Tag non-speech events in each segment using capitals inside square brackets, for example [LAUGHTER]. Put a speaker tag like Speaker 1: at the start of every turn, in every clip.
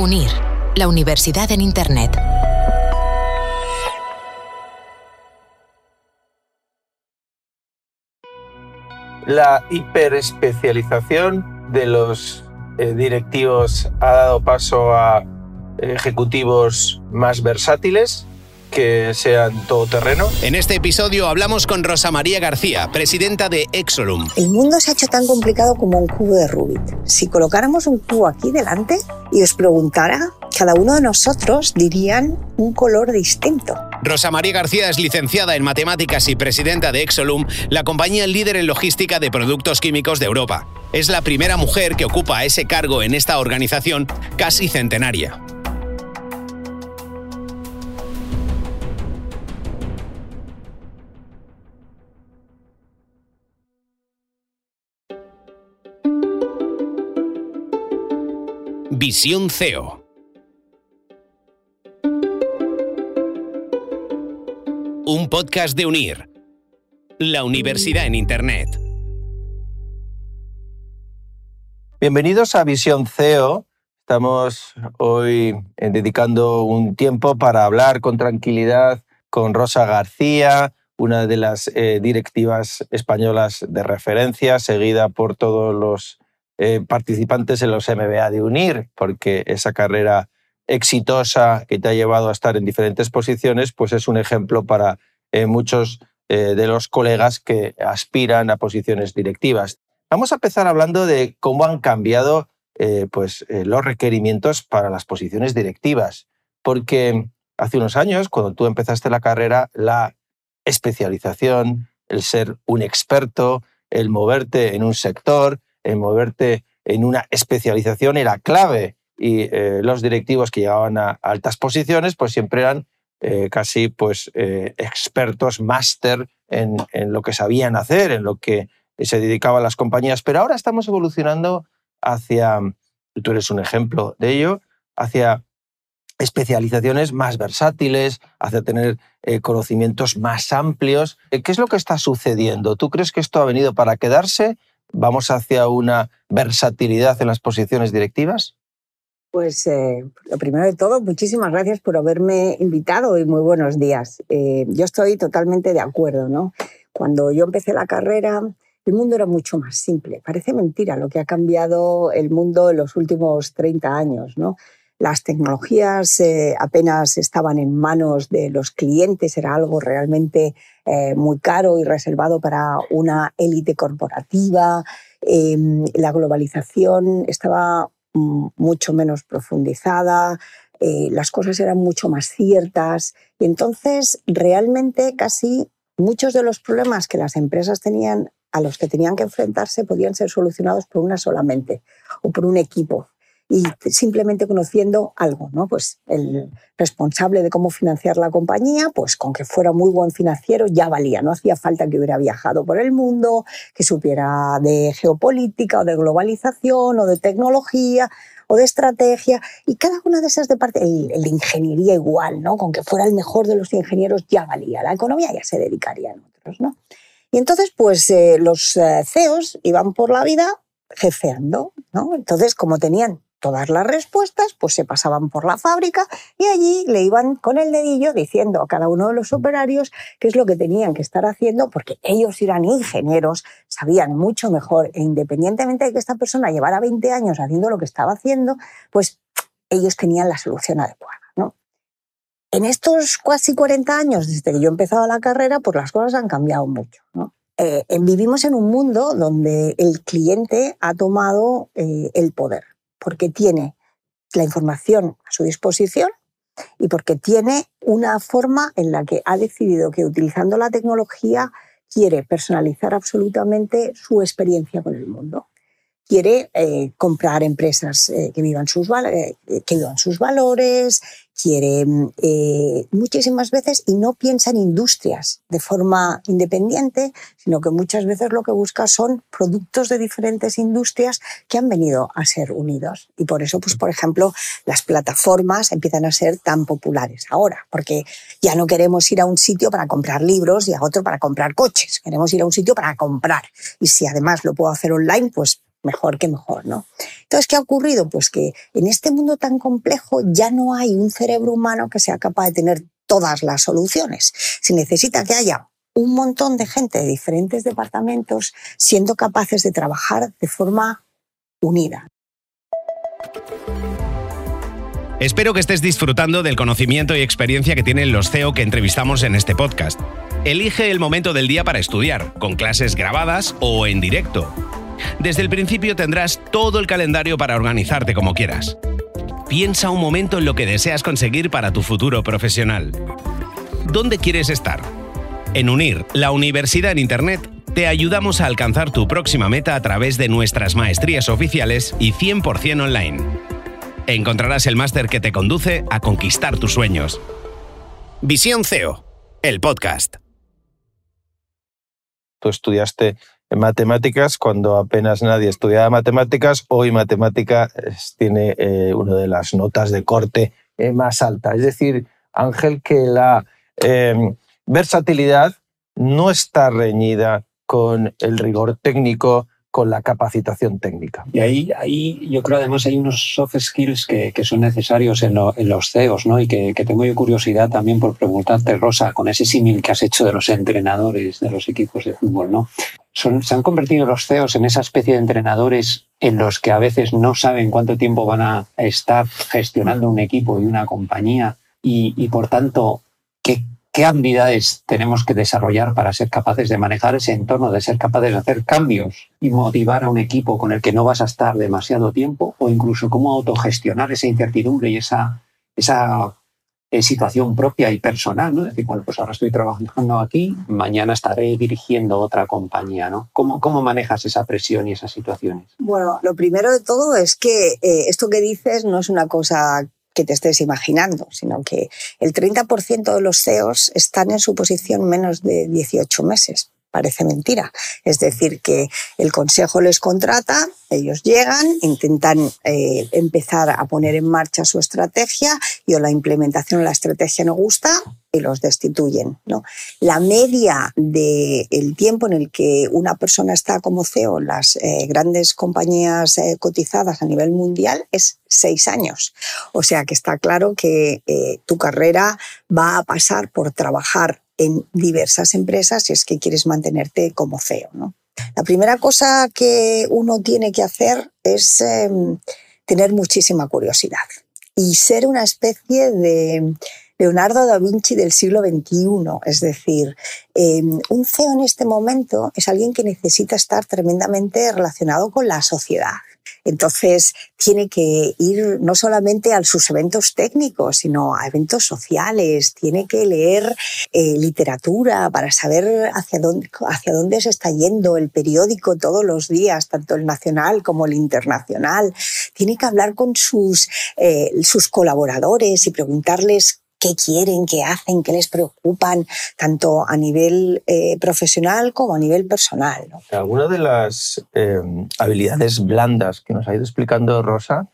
Speaker 1: UNIR, la universidad en Internet.
Speaker 2: La hiperespecialización de los eh, directivos ha dado paso a ejecutivos más versátiles que sean todoterreno.
Speaker 3: En este episodio hablamos con Rosa María García, presidenta de Exolum.
Speaker 4: El mundo se ha hecho tan complicado como un cubo de Rubik. Si colocáramos un cubo aquí delante y os preguntara, cada uno de nosotros dirían un color distinto.
Speaker 3: Rosa María García es licenciada en matemáticas y presidenta de Exolum, la compañía líder en logística de productos químicos de Europa. Es la primera mujer que ocupa ese cargo en esta organización casi centenaria. Visión CEO. Un podcast de UNIR, la universidad en Internet.
Speaker 2: Bienvenidos a Visión CEO. Estamos hoy eh, dedicando un tiempo para hablar con tranquilidad con Rosa García, una de las eh, directivas españolas de referencia, seguida por todos los eh, participantes en los MBA de UNIR, porque esa carrera exitosa que te ha llevado a estar en diferentes posiciones, pues es un ejemplo para eh, muchos eh, de los colegas que aspiran a posiciones directivas. Vamos a empezar hablando de cómo han cambiado pues, los requerimientos para las posiciones directivas, porque hace unos años, cuando tú empezaste la carrera, la especialización, el ser un experto, el moverte en un sector, en moverte en una especialización era clave y eh, los directivos que llegaban a altas posiciones pues siempre eran eh, casi pues eh, expertos, máster en, en, lo que sabían hacer, en lo que se dedicaban las compañías. Pero ahora estamos evolucionando hacia, tú eres un ejemplo de ello, hacia especializaciones más versátiles, hacia tener conocimientos más amplios. ¿Qué es lo que está sucediendo? ¿Tú crees que esto ha venido para quedarse ¿Vamos hacia una versatilidad en las posiciones directivas?
Speaker 4: Pues eh, lo primero de todo, muchísimas gracias por haberme invitado y muy buenos días. Eh, yo estoy totalmente de acuerdo, ¿no? Cuando yo empecé la carrera, el mundo era mucho más simple. Parece mentira lo que ha cambiado el mundo en los últimos 30 años, ¿no? Las tecnologías eh, apenas estaban en manos de los clientes, era algo realmente eh, muy caro y reservado para una élite corporativa. Em, la globalización estaba mm, mucho menos profundizada, eh, las cosas eran mucho más ciertas y entonces realmente casi muchos de los problemas que las empresas tenían a los que tenían que enfrentarse podían ser solucionados por una solamente o por un equipo y simplemente conociendo algo, ¿no? Pues el responsable de cómo financiar la compañía, pues con que fuera muy buen financiero ya valía, no hacía falta que hubiera viajado por el mundo, que supiera de geopolítica o de globalización o de tecnología o de estrategia y cada una de esas de parte, el, de ingeniería igual, ¿no? Con que fuera el mejor de los ingenieros ya valía, la economía ya se dedicaría a otros, ¿no? Y entonces, pues eh, los eh, CEOs iban por la vida jefeando, ¿no? Entonces, como tenían todas las respuestas, pues se pasaban por la fábrica y allí le iban con el dedillo diciendo a cada uno de los operarios qué es lo que tenían que estar haciendo, porque ellos eran ingenieros, sabían mucho mejor e independientemente de que esta persona llevara 20 años haciendo lo que estaba haciendo, pues ellos tenían la solución adecuada. ¿no? En estos casi 40 años, desde que yo he empezado la carrera, pues las cosas han cambiado mucho. Eh, vivimos en un mundo donde el cliente ha tomado eh, el poder porque tiene la información a su disposición y porque tiene una forma en la que ha decidido que utilizando la tecnología quiere personalizar absolutamente su experiencia con el mundo. Quiere eh, comprar empresas eh, que, vivan sus, eh, que vivan sus valores, quiere mm, muchísimas veces y no piensa en industrias de forma independiente, sino que muchas veces lo que busca son productos de diferentes industrias que han venido a ser unidos. Y por eso, pues, por ejemplo, las plataformas empiezan a ser tan populares ahora, porque ya no queremos ir a un sitio para comprar libros y a otro para comprar coches, queremos ir a un sitio para comprar. Y si además lo puedo hacer online, pues mejor que mejor, ¿no? Entonces, ¿qué ha ocurrido? Pues que en este mundo tan complejo ya no hay un cerebro humano que sea capaz de tener todas las soluciones. Se necesita que haya un montón de gente de diferentes departamentos siendo capaces de trabajar de forma unida.
Speaker 3: Espero que estés disfrutando del conocimiento y experiencia que tienen los CEO que entrevistamos en este podcast. Elige el momento del día para estudiar, con clases grabadas o en directo. Desde el principio tendrás todo el calendario para organizarte como quieras. Piensa un momento en lo que deseas conseguir para tu futuro profesional. ¿Dónde quieres estar? En Unir, la universidad en Internet, te ayudamos a alcanzar tu próxima meta a través de nuestras maestrías oficiales y 100% online. Encontrarás el máster que te conduce a conquistar tus sueños. Visión CEO, el podcast.
Speaker 2: Tú estudiaste matemáticas cuando apenas nadie estudiaba matemáticas. Hoy matemática tiene eh, una de las notas de corte eh, más alta. Es decir, Ángel, que la em, versatilidad no está reñida con el rigor técnico, con la capacitación técnica.
Speaker 5: Y ahí, ahí yo creo además hay unos soft skills que, que son necesarios en, los CEOs, ¿no? Y que, que, tengo yo curiosidad también por preguntarte, Rosa, con ese símil que has hecho de los entrenadores de los equipos de fútbol, ¿no? Son, se han convertido los CEOs en esa especie de entrenadores en los que a veces no saben cuánto tiempo van a estar gestionando un equipo y una compañía y por tanto, ¿qué, habilidades tenemos que desarrollar para ser capaces de manejar ese entorno, de ser capaces de hacer cambios y motivar a un equipo con el que no vas a estar demasiado tiempo, o incluso cómo autogestionar esa incertidumbre y esa, esa eh, situación propia y personal, ¿no? Es decir, bueno, pues ahora estoy trabajando aquí, mañana estaré dirigiendo otra compañía, ¿no? ¿Cómo, cómo manejas esa presión y esas situaciones?
Speaker 4: Bueno, lo primero de todo es que eh, esto que dices no es una cosa que te estés imaginando, sino que el 30% de los CEOs están en su posición menos de 18 meses. Parece mentira. Es decir, que el Consejo les contrata, ellos llegan, intentan eh, empezar a poner en marcha su estrategia y o la implementación de la estrategia no gusta y los destituyen. ¿no? La media del el tiempo en el que una persona está como CEO en las eh, grandes compañías eh, cotizadas a nivel mundial es seis años. O sea que está claro que tu carrera va a pasar por trabajar en diversas empresas si es que quieres mantenerte como CEO. La primera cosa que uno tiene que hacer es eh, tener muchísima curiosidad y ser una especie de Leonardo da Vinci del siglo XXI. Es decir, eh, un CEO en este momento es alguien que necesita estar tremendamente relacionado con la sociedad. Entonces, tiene que ir no solamente a sus eventos técnicos, sino a eventos sociales, tiene que leer eh, literatura para saber hacia dónde, hacia dónde se está yendo el periódico todos los días, tanto el nacional como el internacional. Tiene que hablar con sus, eh, sus colaboradores y preguntarles qué quieren, qué hacen, qué les preocupan, tanto a nivel eh, profesional como a nivel personal. ¿no?
Speaker 2: Algunas de las eh, habilidades blandas que nos ha ido explicando Rosa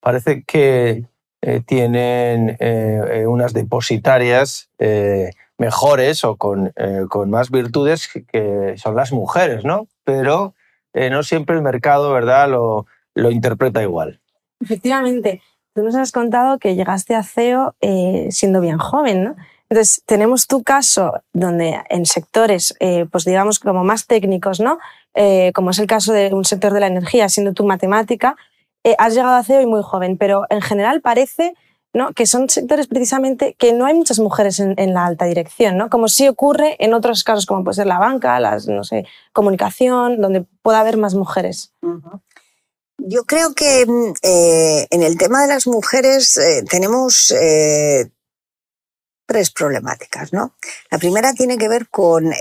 Speaker 2: parece que eh, tienen eh, unas depositarias eh, mejores o con, con, más virtudes que son las mujeres, ¿no? Pero no siempre el mercado, ¿verdad?, lo, lo interpreta igual.
Speaker 6: Efectivamente. Tú nos has contado que llegaste a CEO eh, siendo bien joven, ¿no? Entonces, tenemos tu caso donde en sectores, eh, pues digamos, como más técnicos, ¿no? Eh, como es el caso de un sector de la energía, siendo tu matemática, has llegado a CEO y muy joven, pero en general parece ¿no? que son sectores precisamente que no hay muchas mujeres en, en, la alta dirección, ¿no? como sí ocurre en otros casos, como puede ser la banca, las, no sé, comunicación, donde pueda haber más mujeres.
Speaker 4: Uh -huh. Yo creo que eh, en el tema de las mujeres eh, tenemos eh, tres problemáticas, ¿no? La primera tiene que ver con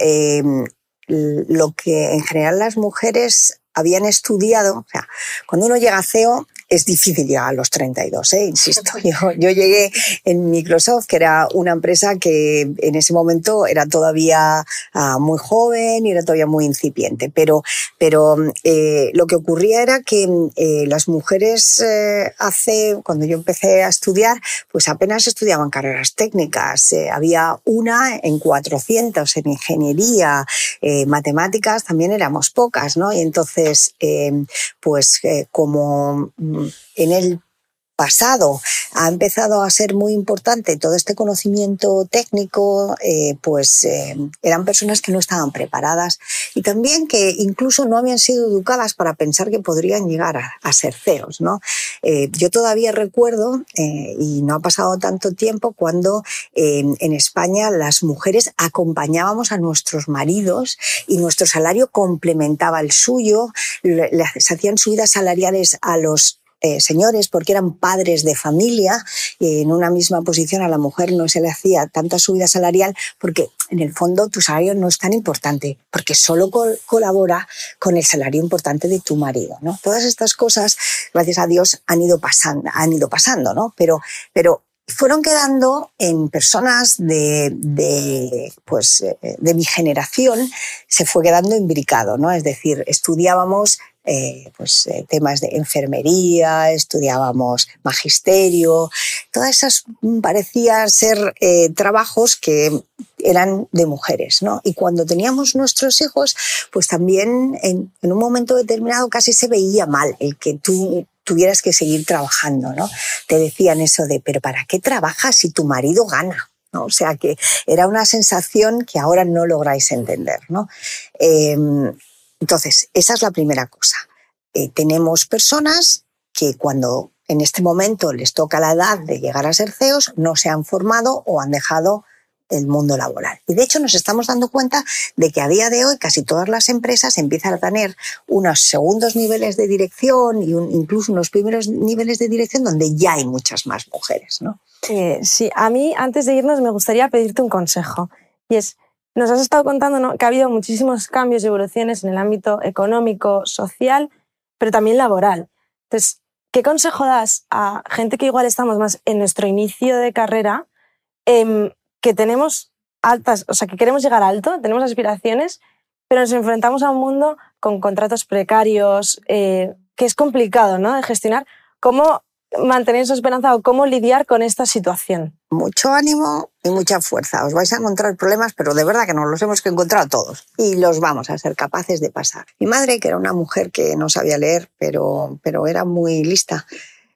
Speaker 4: lo que en general las mujeres habían estudiado. O sea, cuando uno llega a CEO, es difícil llegar a los 32, ¿eh? insisto. [LAUGHS] Yo, llegué en Microsoft, que era una empresa que en ese momento era todavía uh, muy joven y era todavía muy incipiente. Pero, pero eh, lo que ocurría era que eh, las mujeres eh, hace, cuando yo empecé a estudiar, pues apenas estudiaban carreras técnicas. Eh, había una en 400 en ingeniería, eh, matemáticas también éramos pocas, ¿no? Y entonces, pues como en el pasado ha empezado a ser muy importante todo este conocimiento técnico, eh, pues eh, eran personas que no estaban preparadas y también que incluso no habían sido educadas para pensar que podrían llegar a, ser CEOs. ¿no? Eh, yo todavía recuerdo, y no ha pasado tanto tiempo, cuando en España las mujeres acompañábamos a nuestros maridos y nuestro salario complementaba el suyo, se hacían subidas salariales a los eh, señores porque eran padres de familia y en una misma posición a la mujer no se le hacía tanta subida salarial porque en el fondo tu salario no es tan importante porque solo colabora con el salario importante de tu marido, ¿no? Todas estas cosas, gracias a Dios, han ido pasando, han ido pasando, ¿no? Pero, pero fueron quedando en personas de, de, pues, eh, de mi generación, se fue quedando imbricado, ¿no? Es decir, estudiábamos eh, pues, eh, temas de enfermería, estudiábamos magisterio, todas esas parecían ser eh, trabajos que eran de mujeres, ¿no? Y cuando teníamos nuestros hijos, pues también en, en un momento determinado casi se veía mal el que tú tuvieras que seguir trabajando, ¿no? Te decían eso de, pero ¿para qué trabajas si tu marido gana? ¿no? O sea que era una sensación que ahora no lográis entender, ¿no? Em, entonces, esa es la primera cosa. Eh, tenemos personas que cuando en este momento les toca la edad de llegar a ser CEOs, no se han formado o han dejado el mundo laboral. Y de hecho nos estamos dando cuenta de que a día de hoy casi todas las empresas empiezan a tener unos segundos niveles de dirección y incluso unos primeros niveles de dirección donde ya hay muchas más mujeres. ¿no?
Speaker 6: Eh, sí, a mí antes de irnos me gustaría pedirte un consejo. Y es, nos has estado contando que ha habido muchísimos cambios y evoluciones en el ámbito económico, social, pero también laboral. Entonces, ¿qué consejo das a gente que igual estamos más en nuestro inicio de carrera, em, que tenemos altas, o sea, que queremos llegar alto, tenemos aspiraciones, pero nos enfrentamos a un mundo con contratos precarios, eh, que es complicado ¿no? de gestionar? ¿Cómo mantener esa esperanza o cómo lidiar con esta situación?
Speaker 4: Mucho ánimo y mucha fuerza. Os vais a encontrar problemas, pero de verdad que nos los hemos que encontrar todos y los vamos a ser capaces de pasar. Mi madre, que era una mujer que no sabía leer, pero, pero era muy lista,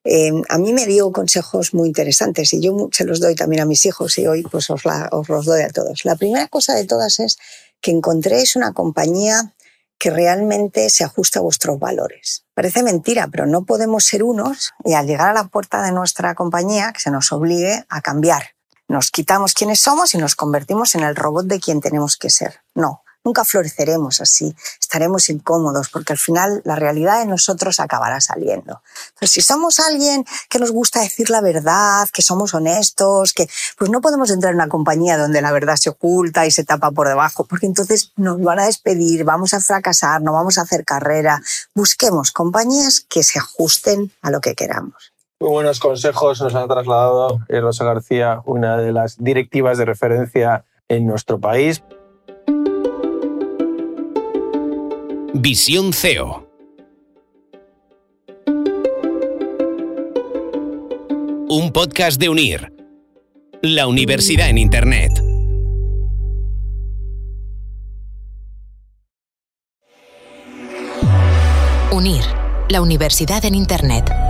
Speaker 4: eh, a mí me dio consejos muy interesantes y yo se los doy también a mis hijos y hoy pues os, os los doy a todos. La primera cosa de todas es que encontréis una compañía que realmente se ajusta a vuestros valores. Parece mentira, pero no podemos ser unos y al llegar a la puerta de nuestra compañía que se nos obligue a cambiar. Nos quitamos quienes somos y nos convertimos en el robot de quien tenemos que ser. No, nunca floreceremos así, estaremos incómodos porque al final la realidad de nosotros acabará saliendo. Pero si somos alguien que nos gusta decir la verdad, que somos honestos, que pues no podemos entrar en una compañía donde la verdad se oculta y se tapa por debajo, porque entonces nos van a despedir, vamos a fracasar, no vamos a hacer carrera. Busquemos compañías que se ajusten a lo que queramos.
Speaker 2: Muy buenos consejos nos ha trasladado Rosa García, una de las directivas de referencia en nuestro país.
Speaker 3: Visión CEO. Un podcast de Unir. La universidad en Internet.
Speaker 1: Unir. La universidad en Internet.